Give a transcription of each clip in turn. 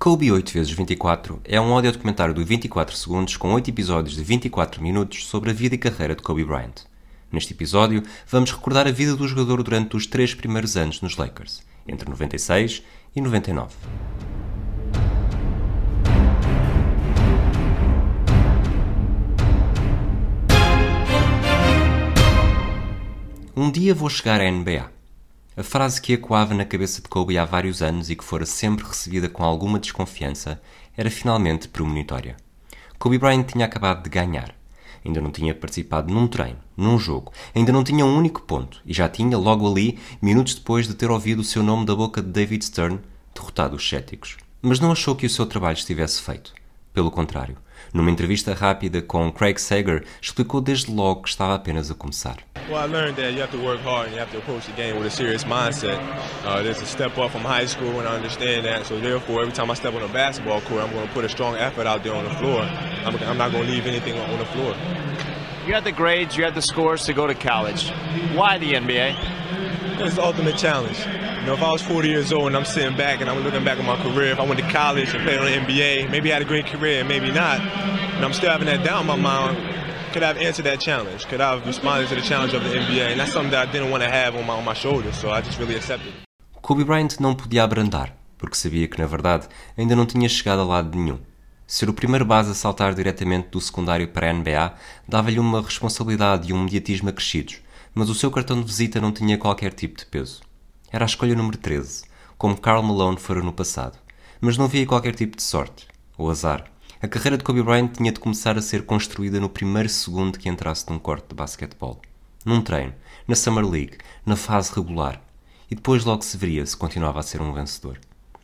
Kobe 8 vezes 24 é um audio documentário de 24 segundos com 8 episódios de 24 minutos sobre a vida e carreira de Kobe Bryant. Neste episódio, vamos recordar a vida do jogador durante os três primeiros anos nos Lakers, entre 96 e 99. Um dia vou chegar à NBA. A frase que ecoava na cabeça de Kobe há vários anos e que fora sempre recebida com alguma desconfiança era finalmente premonitória. Kobe Bryant tinha acabado de ganhar. Ainda não tinha participado num treino, num jogo, ainda não tinha um único ponto e já tinha, logo ali, minutos depois de ter ouvido o seu nome da boca de David Stern, derrotado os céticos. Mas não achou que o seu trabalho estivesse feito. Pelo contrário, numa entrevista rápida com Craig Sager, explicou desde logo que estava apenas a começar. Well, I learned that you have to work hard and you have to approach the game with a serious mindset. Uh, there's a step up from high school, and I understand that. So therefore, every time I step on a basketball court, I'm going to put a strong effort out there on the floor. I'm, I'm not going to leave anything on the floor. You had the grades, you had the scores to go to college. Why the NBA? It's the ultimate challenge. You know, if I was 40 years old and I'm sitting back and I'm looking back at my career, if I went to college and played on the NBA, maybe I had a great career, maybe not. And I'm still having that doubt in my mind. Could I have answered that challenge? Could I have responded to the challenge of the NBA? And that's something that I didn't want to have on my, on my shoulders, so I just really accepted. Kobe Bryant não podia abrandar, porque sabia que, na verdade, ainda não tinha chegado a lado nenhum. Ser o primeiro base a saltar diretamente do secundário para a NBA dava-lhe uma responsabilidade e um mediatismo acrescidos, mas o seu cartão de visita não tinha qualquer tipo de peso. Era a escolha número 13, como Karl Malone fora no passado, mas não havia qualquer tipo de sorte, ou azar. A carreira de Kobe Bryant tinha de começar a ser construída no primeiro segundo que entrasse num corte de basquetebol. Num treino, na Summer League, na fase regular. E depois logo se veria se continuava a ser um vencedor.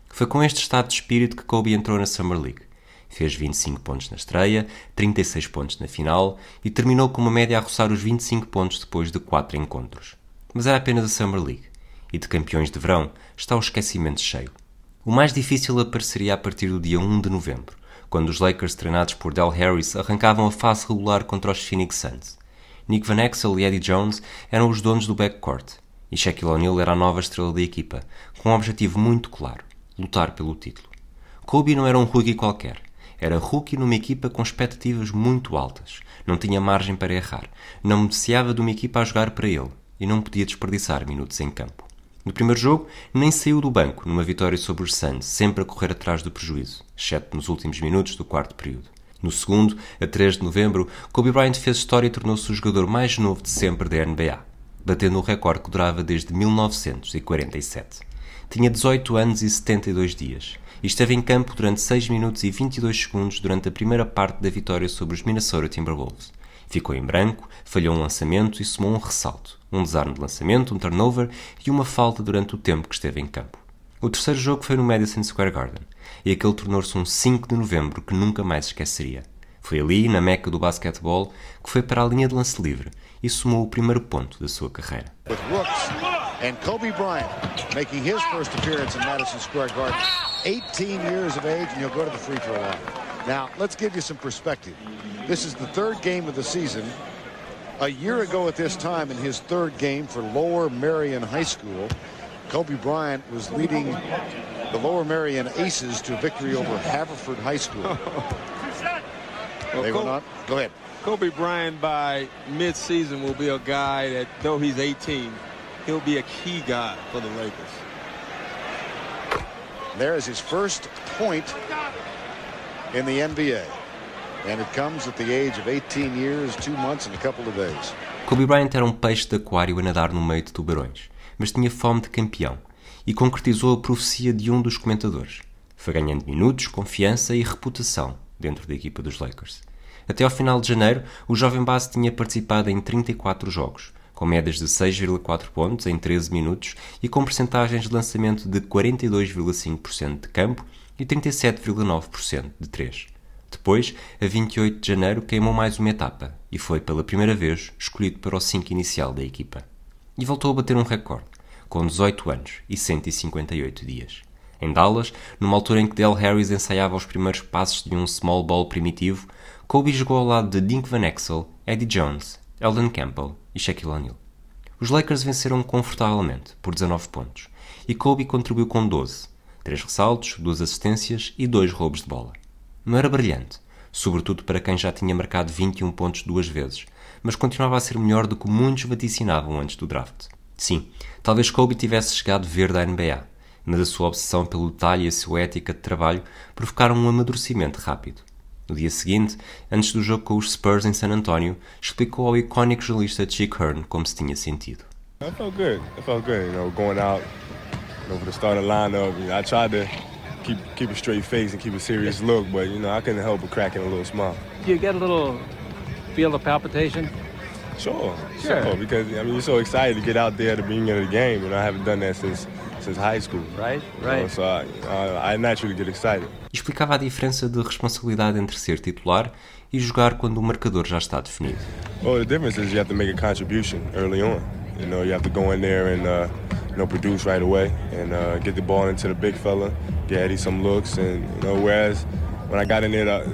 Foi com este estado de espírito que Kobe entrou na Summer League. Fez 25 pontos na estreia, 36 pontos na final e terminou com uma média a roçar os 25 pontos depois de 4 encontros. Mas era apenas a Summer League e de campeões de verão está o esquecimento cheio. O mais difícil apareceria a partir do dia 1 de novembro, quando os Lakers treinados por Del Harris arrancavam a fase regular contra os Phoenix Suns. Nick Van Exel e Eddie Jones eram os donos do backcourt, e Shaquille O'Neal era a nova estrela da equipa, com um objetivo muito claro, lutar pelo título. Kobe não era um rookie qualquer, era rookie numa equipa com expectativas muito altas, não tinha margem para errar, não beneficiava de uma equipa a jogar para ele, e não podia desperdiçar minutos em campo. No primeiro jogo, nem saiu do banco numa vitória sobre os Suns, sempre a correr atrás do prejuízo, exceto nos últimos minutos do quarto período. No segundo, a 3 de novembro, Kobe Bryant fez história e tornou-se o jogador mais novo de sempre da NBA, batendo o recorde que durava desde 1947. Tinha 18 anos e 72 dias e esteve em campo durante 6 minutos e 22 segundos durante a primeira parte da vitória sobre os Minnesota Timberwolves. Ficou em branco, falhou um lançamento e somou um ressalto, um desarme de lançamento, um turnover e uma falta durante o tempo que esteve em campo. O terceiro jogo foi no Madison Square Garden, e aquele tornou-se um 5 de novembro que nunca mais esqueceria. Foi ali, na meca do basquetebol, que foi para a linha de lance livre e somou o primeiro ponto da sua carreira. And Kobe Bryant making his first appearance in Madison Square Garden. 18 years of age and he'll go to the free throw line. Now, let's give you some perspective. This is the third game of the season. A year ago at this time, in his third game for Lower Marion High School, Kobe Bryant was leading the Lower Marion Aces to victory over Haverford High School. they went on. Go ahead. Kobe Bryant by mid-season will be a guy that, though he's 18, he'll be a key guy for the Lakers. There is his first point in the NBA. And it comes at the age of 18 years, 2 months and a couple of days. Kobe Bryant era um peixe de aquário a nadar no meio de tubarões, mas tinha fome de campeão e concretizou a profecia de um dos comentadores. Foi ganhando minutos, confiança e reputação dentro da equipa dos Lakers. Até ao final de janeiro, o jovem base tinha participado em 34 jogos, com médias de 6,4 pontos em 13 minutos e com percentagens de lançamento de 42,5% de campo e 37,9% de 3. Depois, a 28 de janeiro, queimou mais uma etapa e foi pela primeira vez escolhido para o 5 inicial da equipa. E voltou a bater um recorde, com 18 anos e 158 dias. Em Dallas, numa altura em que Del Harris ensaiava os primeiros passos de um small ball primitivo, Kobe jogou ao lado de Dink Van Exel, Eddie Jones, Eldon Campbell e Shaquille O'Neal. Os Lakers venceram confortavelmente, por 19 pontos, e Kobe contribuiu com 12, Três ressaltos, duas assistências e dois roubos de bola. Não era brilhante, sobretudo para quem já tinha marcado 21 pontos duas vezes, mas continuava a ser melhor do que muitos vaticinavam antes do draft. Sim, talvez Kobe tivesse chegado verde à NBA, mas a sua obsessão pelo detalhe e a sua ética de trabalho provocaram um amadurecimento rápido. No dia seguinte, antes do jogo com os Spurs em San Antonio, explicou ao icónico jornalista Chick Hearn como se tinha sentido. I felt good. I felt good. You know, going out, you know, for the starting lineup. You know, I tried to keep keep a straight face and keep a serious look, but you know, I couldn't help but cracking a little smile. Do you get a little feel the palpitation? Sure, sure, sure. Because I mean, you're so excited to get out there at the beginning of the game, and I haven't done that since since high school. Right, right. You know, so I, I, I naturally get excited. Explicava a diferença de responsabilidade entre ser titular e jogar quando o marcador já está definido. Well, the difference is you have to make a contribution early on. You know, you have to go in there and uh, you know produce right away and uh, get the ball into the big fella, get Eddie some looks, and you know, whereas when I got in there uh,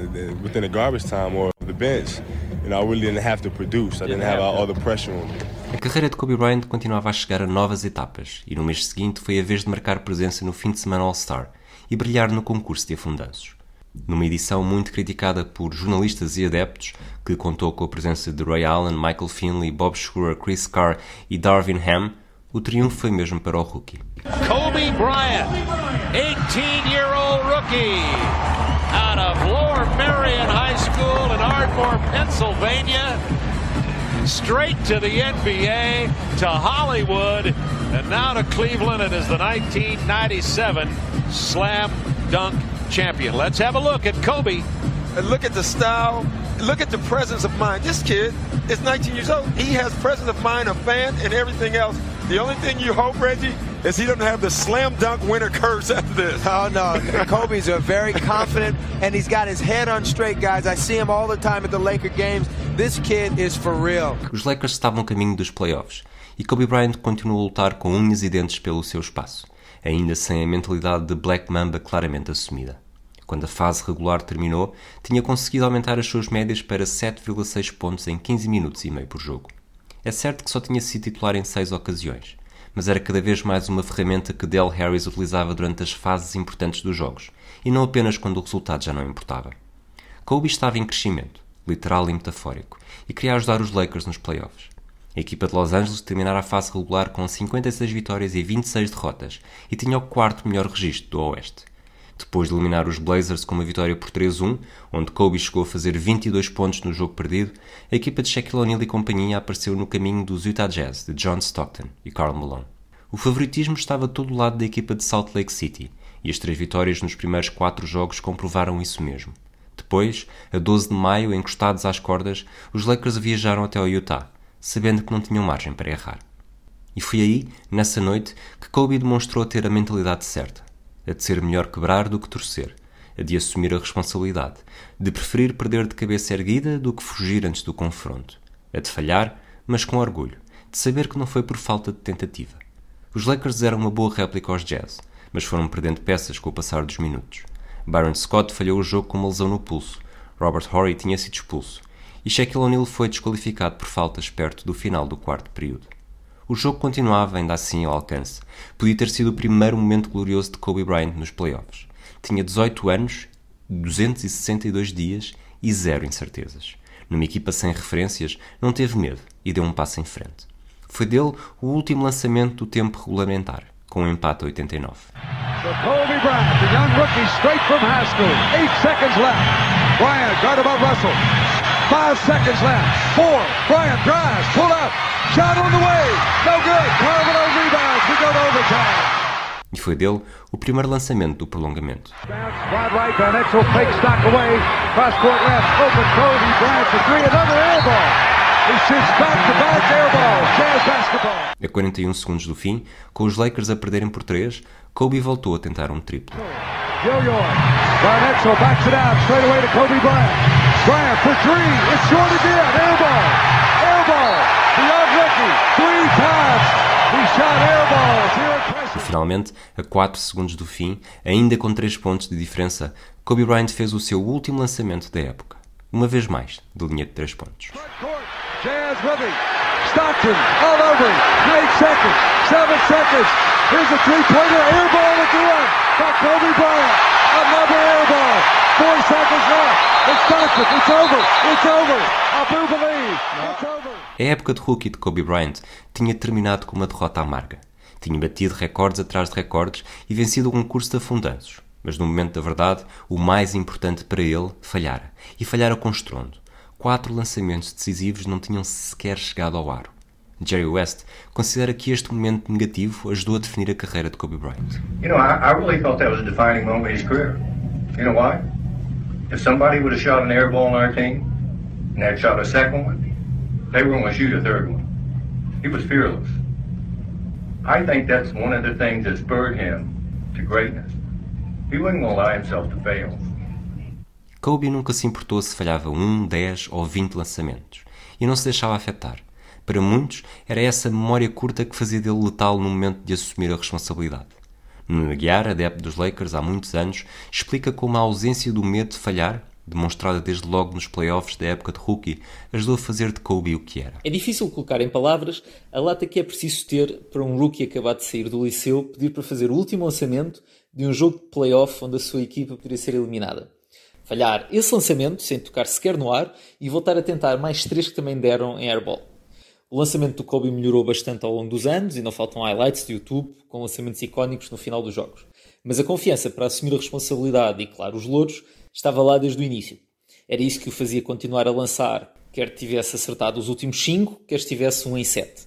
within the garbage time or the bench, you know, I really didn't have to produce. I didn't have all the pressure on me. A carreira de Kobe Bryant continuava a chegar a novas etapas e no mês seguinte foi a vez de marcar presença no fim de semana All-Star e brilhar no concurso de afundanços. Numa edição muito criticada por jornalistas e adeptos, que contou com a presença de Ray Allen, Michael Finley, Bob Schur, Chris Carr e Darvin Ham, o triunfo foi mesmo para o rookie. Kobe Bryant, 18-year-old rookie, out of Lower Marion High School in Ardmore, Pennsylvania. straight to the NBA, to Hollywood, and now to Cleveland. and It is the 1997 Slam Dunk Champion. Let's have a look at Kobe. And look at the style. Look at the presence of mind. This kid is 19 years old. He has presence of mind, a fan, and everything else. The only thing you hope, Reggie, is he doesn't have the slam dunk winner curse after this. Oh, no. Kobe's a very confident, and he's got his head on straight, guys. I see him all the time at the Laker games. This kid is for real. Os Lakers estavam a caminho dos playoffs e Kobe Bryant continuou a lutar com unhas e dentes pelo seu espaço, ainda sem a mentalidade de Black Mamba claramente assumida. Quando a fase regular terminou, tinha conseguido aumentar as suas médias para 7,6 pontos em 15 minutos e meio por jogo. É certo que só tinha sido titular em 6 ocasiões, mas era cada vez mais uma ferramenta que Del Harris utilizava durante as fases importantes dos jogos, e não apenas quando o resultado já não importava. Kobe estava em crescimento, literal e metafórico, e queria ajudar os Lakers nos playoffs. A equipa de Los Angeles terminara a fase regular com 56 vitórias e 26 derrotas e tinha o quarto melhor registro do Oeste. Depois de eliminar os Blazers com uma vitória por 3-1, onde Kobe chegou a fazer 22 pontos no jogo perdido, a equipa de Shaquille O'Neal e companhia apareceu no caminho dos Utah Jazz de John Stockton e Karl Malone. O favoritismo estava todo lado da equipa de Salt Lake City, e as três vitórias nos primeiros quatro jogos comprovaram isso mesmo. Depois, a 12 de maio, encostados às cordas, os Lakers viajaram até ao Utah, sabendo que não tinham margem para errar. E foi aí, nessa noite, que Kobe demonstrou ter a mentalidade certa, a de ser melhor quebrar do que torcer, a de assumir a responsabilidade, de preferir perder de cabeça erguida do que fugir antes do confronto, a de falhar, mas com orgulho, de saber que não foi por falta de tentativa. Os Lakers eram uma boa réplica aos Jazz, mas foram perdendo peças com o passar dos minutos. Byron Scott falhou o jogo com uma lesão no pulso. Robert Horry tinha sido expulso. E Shaquille O'Neal foi desqualificado por faltas perto do final do quarto período. O jogo continuava ainda assim ao alcance. Podia ter sido o primeiro momento glorioso de Kobe Bryant nos playoffs. Tinha 18 anos, 262 dias e zero incertezas. Numa equipa sem referências, não teve medo e deu um passo em frente. Foi dele o último lançamento do tempo regulamentar com um empate a 89. So Kobe Bryant, rookie. Bryant, Russell. Five seconds left. Four. Bryant drives, pull up. Shot on the way. No good. Carmelo rebounds. We go to overtime. E foi dele o primeiro lançamento do prolongamento. A 41 segundos do fim, com os Lakers a perderem por 3, Kobe voltou a tentar um triplo. Barnetzel backs it out straight away to Kobe Bryant. Bryant for three. It's short again. Air ball. Air ball. The. Three times. He shot air balls. E finalmente, a 4 segundos do fim, ainda com 3 pontos de diferença, Kobe Bryant fez o seu último lançamento da época. Uma vez mais, de linha de 3 pontos. Jazz with him. Stockton all over. Eight seconds, seven seconds. Here's a three-pointer, air ball again by Kobe Bryant. Another air ball. Four seconds left. It's Stockton. It's over. It's over. Believe. It's over. A época de rookie de Kobe Bryant tinha terminado com uma derrota amarga. Tinha batido recordes atrás de recordes e vencido um concurso de afundanços. Mas no momento da verdade, o mais importante para ele falhara. E falhara com estrondo. Quatro lançamentos decisivos não tinham sequer chegado ao aro. Jerry West considera que este momento negativo ajudou a definir a carreira de Kobe Bryant. You know, I, I really thought that was a defining moment in his career. You know why? If somebody would have shot an air ball on our team and had shot a second one, they were going to shoot a third one. He was fearless. I think that's one of the things that spurred him to greatness. He wasn't going to allow himself to fail. Kobe nunca se importou se falhava um, 10 ou 20 lançamentos e não se deixava afetar. Para muitos, era essa memória curta que fazia dele letal no momento de assumir a responsabilidade. Nuno Aguiar, adepto dos Lakers há muitos anos, explica como a ausência do medo de falhar, demonstrada desde logo nos playoffs da época de rookie, ajudou a fazer de Kobe o que era. É difícil colocar em palavras a lata que é preciso ter para um rookie acabado de sair do liceu pedir para fazer o último lançamento de um jogo de playoff onde a sua equipa poderia ser eliminada. Falhar esse lançamento sem tocar sequer no ar e voltar a tentar mais três que também deram em airball. O lançamento do Kobe melhorou bastante ao longo dos anos e não faltam highlights de YouTube com lançamentos icónicos no final dos jogos. Mas a confiança para assumir a responsabilidade e, claro, os louros estava lá desde o início. Era isso que o fazia continuar a lançar, quer tivesse acertado os últimos 5, quer estivesse 1 um em 7.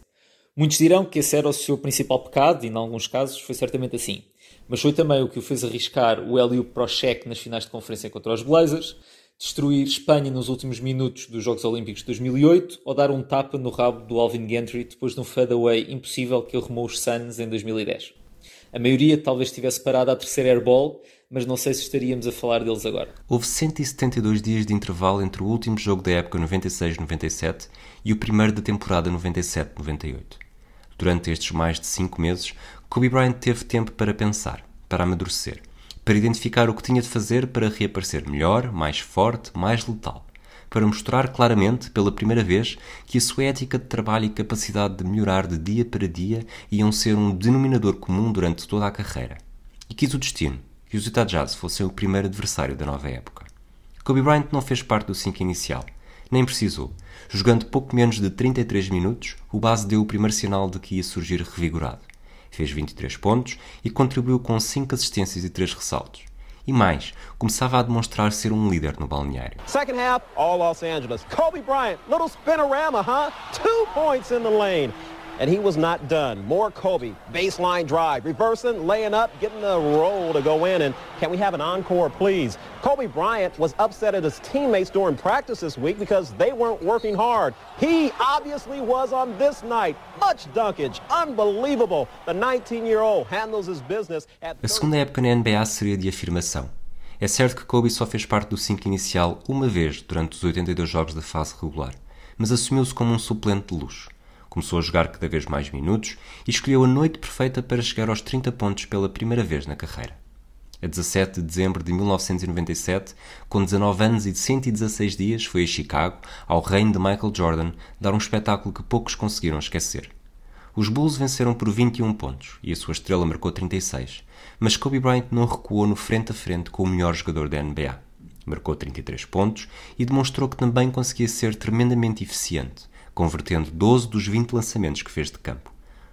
Muitos dirão que esse era o seu principal pecado e, em alguns casos, foi certamente assim. Mas foi também o que o fez arriscar o Hélio Pro cheque nas finais de conferência contra os Blazers, destruir Espanha nos últimos minutos dos Jogos Olímpicos de 2008 ou dar um tapa no rabo do Alvin Gentry depois de um fadeaway impossível que ele remou os Suns em 2010. A maioria talvez tivesse parado à terceira airball, mas não sei se estaríamos a falar deles agora. Houve 172 dias de intervalo entre o último jogo da época 96-97 e o primeiro da temporada 97-98. Durante estes mais de 5 meses, Kobe Bryant teve tempo para pensar, para amadurecer para identificar o que tinha de fazer para reaparecer melhor, mais forte, mais letal, para mostrar claramente, pela primeira vez, que a sua ética de trabalho e capacidade de melhorar de dia para dia iam ser um denominador comum durante toda a carreira. E quis o destino que os Utah Jazz fossem o primeiro adversário da nova época. Kobe Bryant não fez parte do 5 inicial, nem precisou. Jogando pouco menos de 33 minutos, o base deu o primeiro sinal de que ia surgir revigorado fez 23 pontos e contribuiu com 5 assistências e 3 ressaltos. E mais, começava a demonstrar ser um líder no balneário. Second half, all Los Angeles. Kobe Bryant, little spinorama, huh? Two points in the lane. And he was not done. More Kobe, baseline drive, reversing, laying up, getting the roll to go in. And can we have an encore, please? Kobe Bryant was upset at his teammates during practice this week because they weren't working hard. He obviously was on this night. Much dunkage, unbelievable. The 19-year-old handles his business at A segunda época na NBA seria de afirmação. É certo que Kobe só fez parte do 5 inicial uma vez durante os 82 jogos da fase regular, mas assumiu-se como um suplente de luxo. Começou a jogar cada vez mais minutos e escolheu a noite perfeita para chegar aos 30 pontos pela primeira vez na carreira. A 17 de dezembro de 1997, com 19 anos e 116 dias, foi a Chicago, ao reino de Michael Jordan, dar um espetáculo que poucos conseguiram esquecer. Os Bulls venceram por 21 pontos e a sua estrela marcou 36, mas Kobe Bryant não recuou no frente a frente com o melhor jogador da NBA. Marcou 33 pontos e demonstrou que também conseguia ser tremendamente eficiente, convertendo 12 dos 20 lançamentos que fez de campo,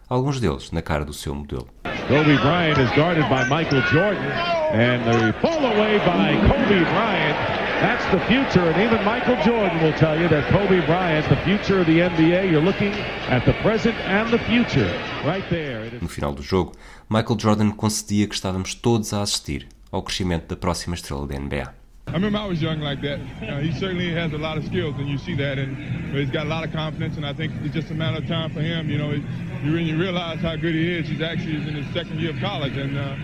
alguns deles na cara do seu modelo. Kobe Bryant is guarded by Michael Jordan and the fall away by Kobe Bryant. That's the future and even Michael Jordan will tell you that Kobe Bryant, the future of the NBA, you're looking at the present and the future right there. No final do jogo, Michael Jordan concedia que estávamos todos a assistir ao crescimento da próxima estrela da NBA. I remember I was young like that. Uh, he certainly has a lot of skills, and you see that, and he's got a lot of confidence. And I think it's just a matter of time for him. You know, you you realize how good he is, he's actually in his second year of college, and uh,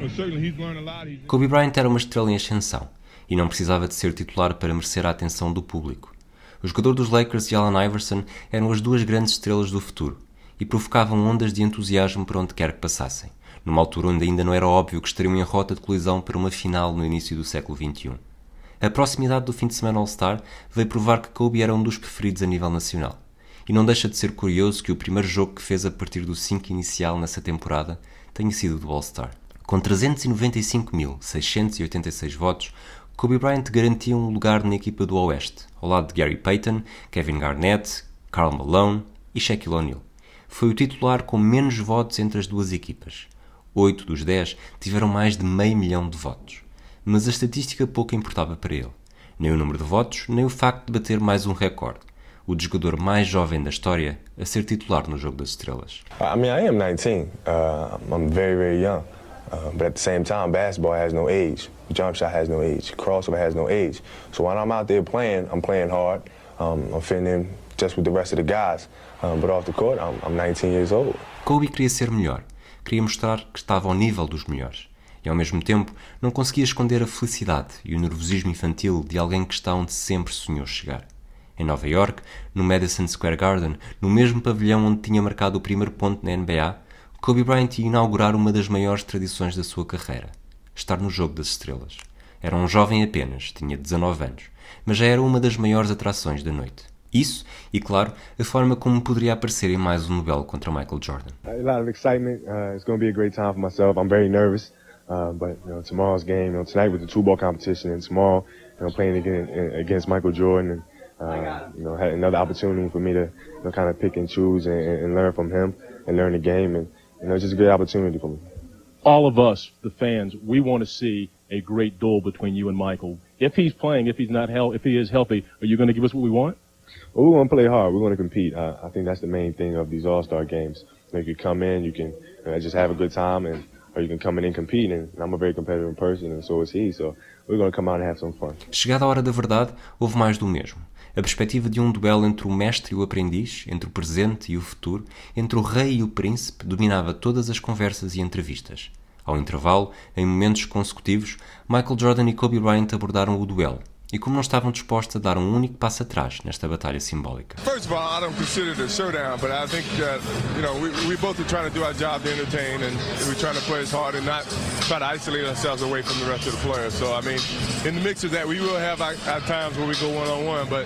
well, certainly he's learned a lot. He's... Kobe Bryant era uma estrela em ascensão e não precisava de ser titular para merecer a atenção do público. O jogador dos Lakers e Allen Iverson eram as duas grandes estrelas do futuro e provocavam ondas de entusiasmo por onde quer que passassem, numa altura onde ainda não era óbvio que estariam em rota de colisão para uma final no início do século XXI. A proximidade do fim de semana All-Star veio provar que Kobe era um dos preferidos a nível nacional. E não deixa de ser curioso que o primeiro jogo que fez a partir do 5 inicial nessa temporada tenha sido do All-Star. Com 395.686 votos, Kobe Bryant garantia um lugar na equipa do Oeste, ao lado de Gary Payton, Kevin Garnett, Karl Malone e Shaquille O'Neal. Foi o titular com menos votos entre as duas equipas. Oito dos dez tiveram mais de meio milhão de votos. Mas a estatística pouco importava para ele. Nem o número de votos, nem o facto de bater mais um recorde. O jogador mais jovem da história a ser titular no Jogo das Estrelas. I mean, I am 19. Uh, I'm very, very young. Uh, but at the same time, basketball has no age. Jump shot has no age. Crossover has no age. So when I'm out there playing, I'm playing hard. Um, I'm fitting in just with the rest of the guys. Um, but off the court, I'm, I'm 19 years old. Kobe queria ser melhor. Queria mostrar que estava ao nível dos melhores. E ao mesmo tempo, não conseguia esconder a felicidade e o nervosismo infantil de alguém que está onde sempre sonhou chegar. Em Nova York, no Madison Square Garden, no mesmo pavilhão onde tinha marcado o primeiro ponto na NBA, Kobe Bryant ia inaugurar uma das maiores tradições da sua carreira: estar no Jogo das Estrelas. Era um jovem apenas, tinha 19 anos, mas já era uma das maiores atrações da noite. Isso e, claro, a forma como poderia aparecer em mais um duelo contra Michael Jordan. A lot of excitement. Uh, it's going to be a great time for myself. I'm very nervous, uh, but you know, tomorrow's game. You know, tonight was the two-ball competition, and tomorrow, you know, playing against, against Michael Jordan, and uh, you know, had another opportunity for me to, you know, kind of pick and choose and, and learn from him and learn the game, and you know, it's just a great opportunity for me. All of us, the fans, we want to see a great duel between you and Michael. If he's playing, if he's not hel- if he is healthy, are you going to give us what we want? Well, we want to play hard. We want to compete. Uh, I think that's the main thing of these All-Star games. You, know, you can come in, you can you know, just have a good time, and Chegada a hora da verdade, houve mais do mesmo. A perspectiva de um duelo entre o mestre e o aprendiz, entre o presente e o futuro, entre o rei e o príncipe, dominava todas as conversas e entrevistas. Ao intervalo, em momentos consecutivos, Michael Jordan e Kobe Bryant abordaram o duelo, e como não estavam dispostos a dar um único passo atrás nesta batalha simbólica. First of all, I don't consider it a showdown, but I think that you know we, we both are trying to do our job to entertain, and we're trying to play as hard and not try to isolate ourselves away from the rest of the players. So I mean, in the mix of that, we will have our, our times where we go one on one, but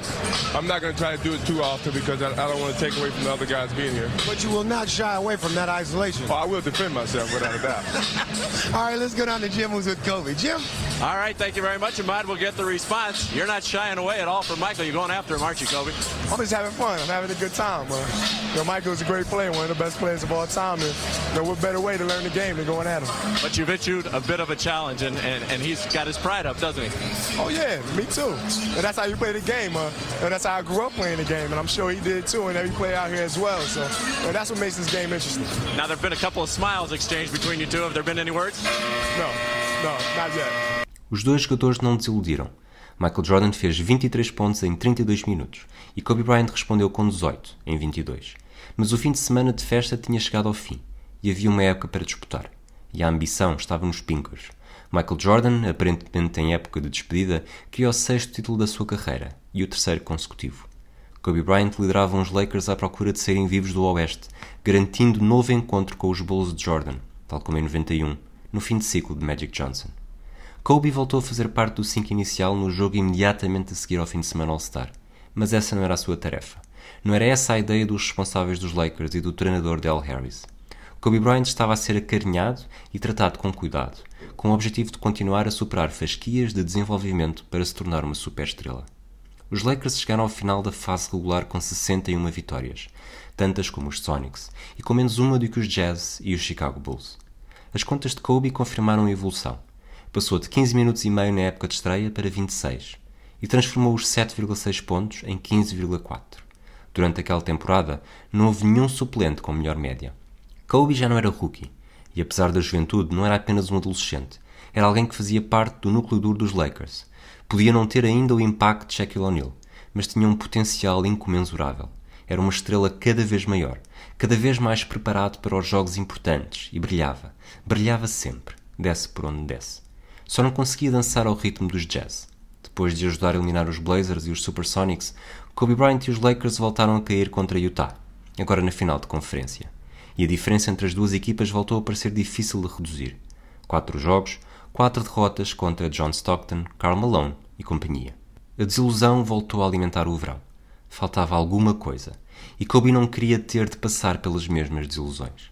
I'm not going to try to do it too often because I, I don't want to take away from the other guys being here. But you will not shy away from that isolation. Oh, I will defend myself without a doubt. all right, let's go down to Jim, who's with Kobe. Jim. All right, thank you very much, Ahmad. We'll get the response. You're not shying away at all from Michael. You're going after him, aren't you, Kobe? I'm just having fun. I'm having a good time. Uh, you know, Michael's a great player, one of the best players of all time. And you know, what better way to learn the game than going at him? But you've issued a bit of a challenge, and, and, and he's got his pride up, doesn't he? Oh, yeah, me too. And that's how you play the game. Uh, and that's how I grew up playing the game. And I'm sure he did too, and every player out here as well. So know, that's what makes this game interesting. Now, there have been a couple of smiles exchanged between you two. Have there been any words? No, no, not yet. Os dois jogadores não desiludiram. Michael Jordan fez 23 pontos em 32 minutos e Kobe Bryant respondeu com 18 em 22. Mas o fim de semana de festa tinha chegado ao fim e havia uma época para disputar. E a ambição estava nos pinkers. Michael Jordan, aparentemente em época de despedida, queria o sexto título da sua carreira e o terceiro consecutivo. Kobe Bryant liderava os Lakers à procura de serem vivos do Oeste, garantindo novo encontro com os Bulls de Jordan, tal como em 91, no fim de ciclo de Magic Johnson. Kobe voltou a fazer parte do 5 inicial no jogo imediatamente a seguir ao fim de semana All-Star, mas essa não era a sua tarefa. Não era essa a ideia dos responsáveis dos Lakers e do treinador Del Harris. Kobe Bryant estava a ser acarinhado e tratado com cuidado, com o objetivo de continuar a superar fasquias de desenvolvimento para se tornar uma superestrela. Os Lakers chegaram ao final da fase regular com 61 vitórias, tantas como os Sonics, e com menos uma do que os Jazz e os Chicago Bulls. As contas de Kobe confirmaram a evolução. Passou de 15 minutos e meio na época de estreia para 26 e transformou os 7,6 pontos em 15,4. Durante aquela temporada, não houve nenhum suplente com melhor média. Kobe já não era rookie e, apesar da juventude, não era apenas um adolescente. Era alguém que fazia parte do núcleo duro dos Lakers. Podia não ter ainda o impacto de Shaquille O'Neal, mas tinha um potencial incomensurável. Era uma estrela cada vez maior, cada vez mais preparado para os jogos importantes e brilhava. Brilhava sempre, desce por onde desce. Só não conseguia dançar ao ritmo dos Jazz. Depois de ajudar a eliminar os Blazers e os Supersonics, Kobe Bryant e os Lakers voltaram a cair contra Utah, agora na final de conferência. E a diferença entre as duas equipas voltou a parecer difícil de reduzir. Quatro jogos, quatro derrotas contra John Stockton, Karl Malone e companhia. A desilusão voltou a alimentar o verão. faltava alguma coisa, e Kobe não queria ter de passar pelas mesmas desilusões.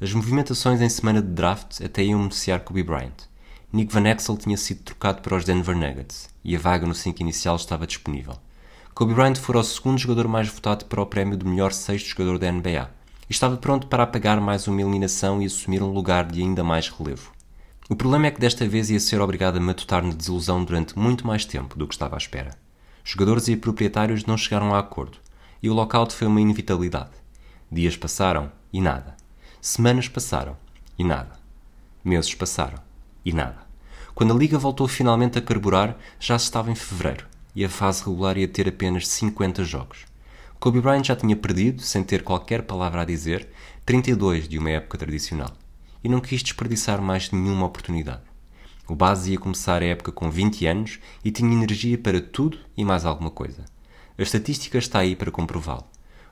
As movimentações em semana de draft até iam beneficiar Kobe Bryant. Nick Van Exel tinha sido trocado para os Denver Nuggets e a vaga no 5 inicial estava disponível. Kobe Bryant fora o segundo jogador mais votado para o prémio do melhor sexto jogador da NBA e estava pronto para apagar mais uma eliminação e assumir um lugar de ainda mais relevo. O problema é que desta vez ia ser obrigado a matutar na desilusão durante muito mais tempo do que estava à espera. Jogadores e proprietários não chegaram a acordo e o lockout foi uma inevitabilidade. Dias passaram e nada. Semanas passaram e nada. Meses passaram e nada. Quando a liga voltou finalmente a carburar, já se estava em fevereiro e a fase regular ia ter apenas 50 jogos. Kobe Bryant já tinha perdido, sem ter qualquer palavra a dizer, 32 de uma época tradicional e não quis desperdiçar mais nenhuma oportunidade. O base ia começar a época com 20 anos e tinha energia para tudo e mais alguma coisa. A estatística está aí para comprová-lo.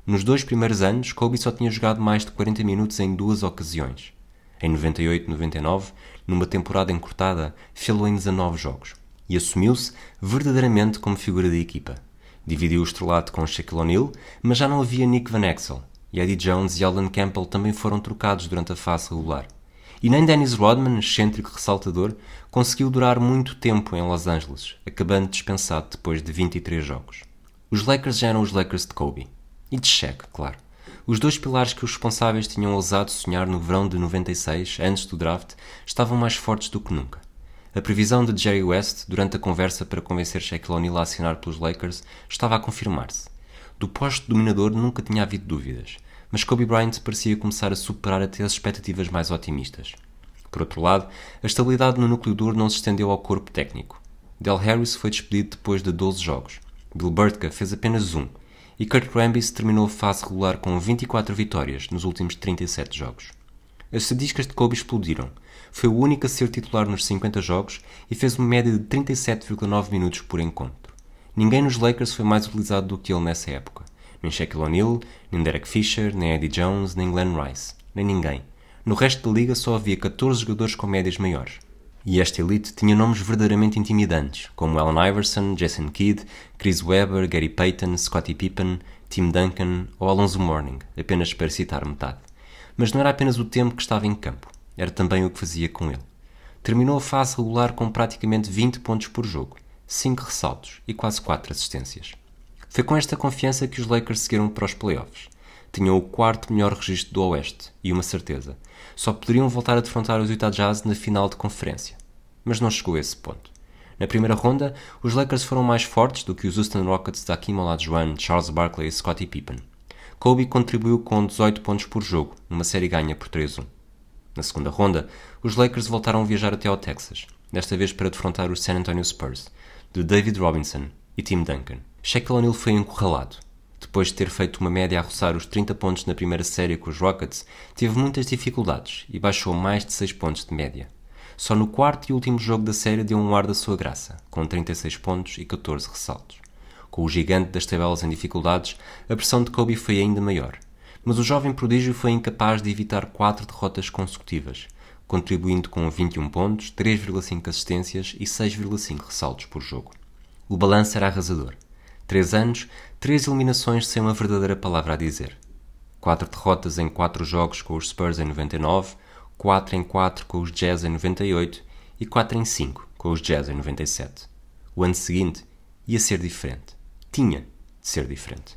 Nos dois primeiros anos, Kobe só tinha jogado mais de 40 minutos em duas ocasiões. Em 98-99, numa temporada encurtada, fê-lo em 19 jogos e assumiu-se verdadeiramente como figura da equipa. Dividiu o estrelado com Shaquille O'Neal, mas já não havia Nick Van Exel, e Eddie Jones e Alan Campbell também foram trocados durante a fase regular. E nem Dennis Rodman, excêntrico ressaltador, conseguiu durar muito tempo em Los Angeles, acabando dispensado depois de 23 jogos. Os Lakers já eram os Lakers de Kobe. E de Shaq, claro. Os dois pilares que os responsáveis tinham ousado sonhar no verão de 96, antes do draft, estavam mais fortes do que nunca. A previsão de Jerry West, durante a conversa para convencer Shaquille O'Neal a assinar pelos Lakers, estava a confirmar-se. Do posto dominador nunca tinha havido dúvidas, mas Kobe Bryant parecia começar a superar até as expectativas mais otimistas. Por outro lado, a estabilidade no núcleo duro não se estendeu ao corpo técnico. Del Harris foi despedido depois de 12 jogos. Bill Burtka fez apenas um, e Kurt Rambis terminou a fase regular com 24 vitórias nos últimos 37 jogos. As estadísticas de Kobe explodiram. Foi o único a ser titular nos 50 jogos e fez uma média de 37,9 minutos por encontro. Ninguém nos Lakers foi mais utilizado do que ele nessa época. Nem Shaquille O'Neal, nem Derek Fisher, nem Eddie Jones, nem Glenn Rice. Nem ninguém. No resto da liga só havia 14 jogadores com médias maiores. E esta elite tinha nomes verdadeiramente intimidantes, como Allen Iverson, Jason Kidd, Chris Webber, Gary Payton, Scottie Pippen, Tim Duncan ou Alonso Mourning, apenas para citar metade. Mas não era apenas o tempo que estava em campo, era também o que fazia com ele. Terminou a fase regular com praticamente 20 pontos por jogo, 5 ressaltos e quase 4 assistências. Foi com esta confiança que os Lakers seguiram para os playoffs. Tinham o quarto melhor registro do Oeste, e uma certeza. Só poderiam voltar a defrontar os Utah Jazz na final de conferência. Mas não chegou a esse ponto. Na primeira ronda, os Lakers foram mais fortes do que os Houston Rockets de Hakim Olajuwon, Charles Barkley e Scottie Pippen. Kobe contribuiu com 18 pontos por jogo, numa série ganha por 3-1. Na segunda ronda, os Lakers voltaram a viajar até ao Texas, desta vez para defrontar os San Antonio Spurs, de David Robinson e Tim Duncan. Shaquille O'Neal foi encurralado. Depois de ter feito uma média a roçar os 30 pontos na primeira série com os Rockets, teve muitas dificuldades e baixou mais de 6 pontos de média. Só no quarto e último jogo da série deu um ar da sua graça, com 36 pontos e 14 ressaltos. Com o gigante das tabelas em dificuldades, a pressão de Kobe foi ainda maior. Mas o jovem prodígio foi incapaz de evitar quatro derrotas consecutivas, contribuindo com 21 pontos, 3,5 assistências e 6,5 ressaltos por jogo. O balanço era arrasador. Três anos, três eliminações sem uma verdadeira palavra a dizer. Quatro derrotas em quatro jogos com os Spurs em 99, 4 em 4 com os Jazz em 98 e 4 em 5 com os Jazz em 97. O ano seguinte ia ser diferente tinha de ser diferente.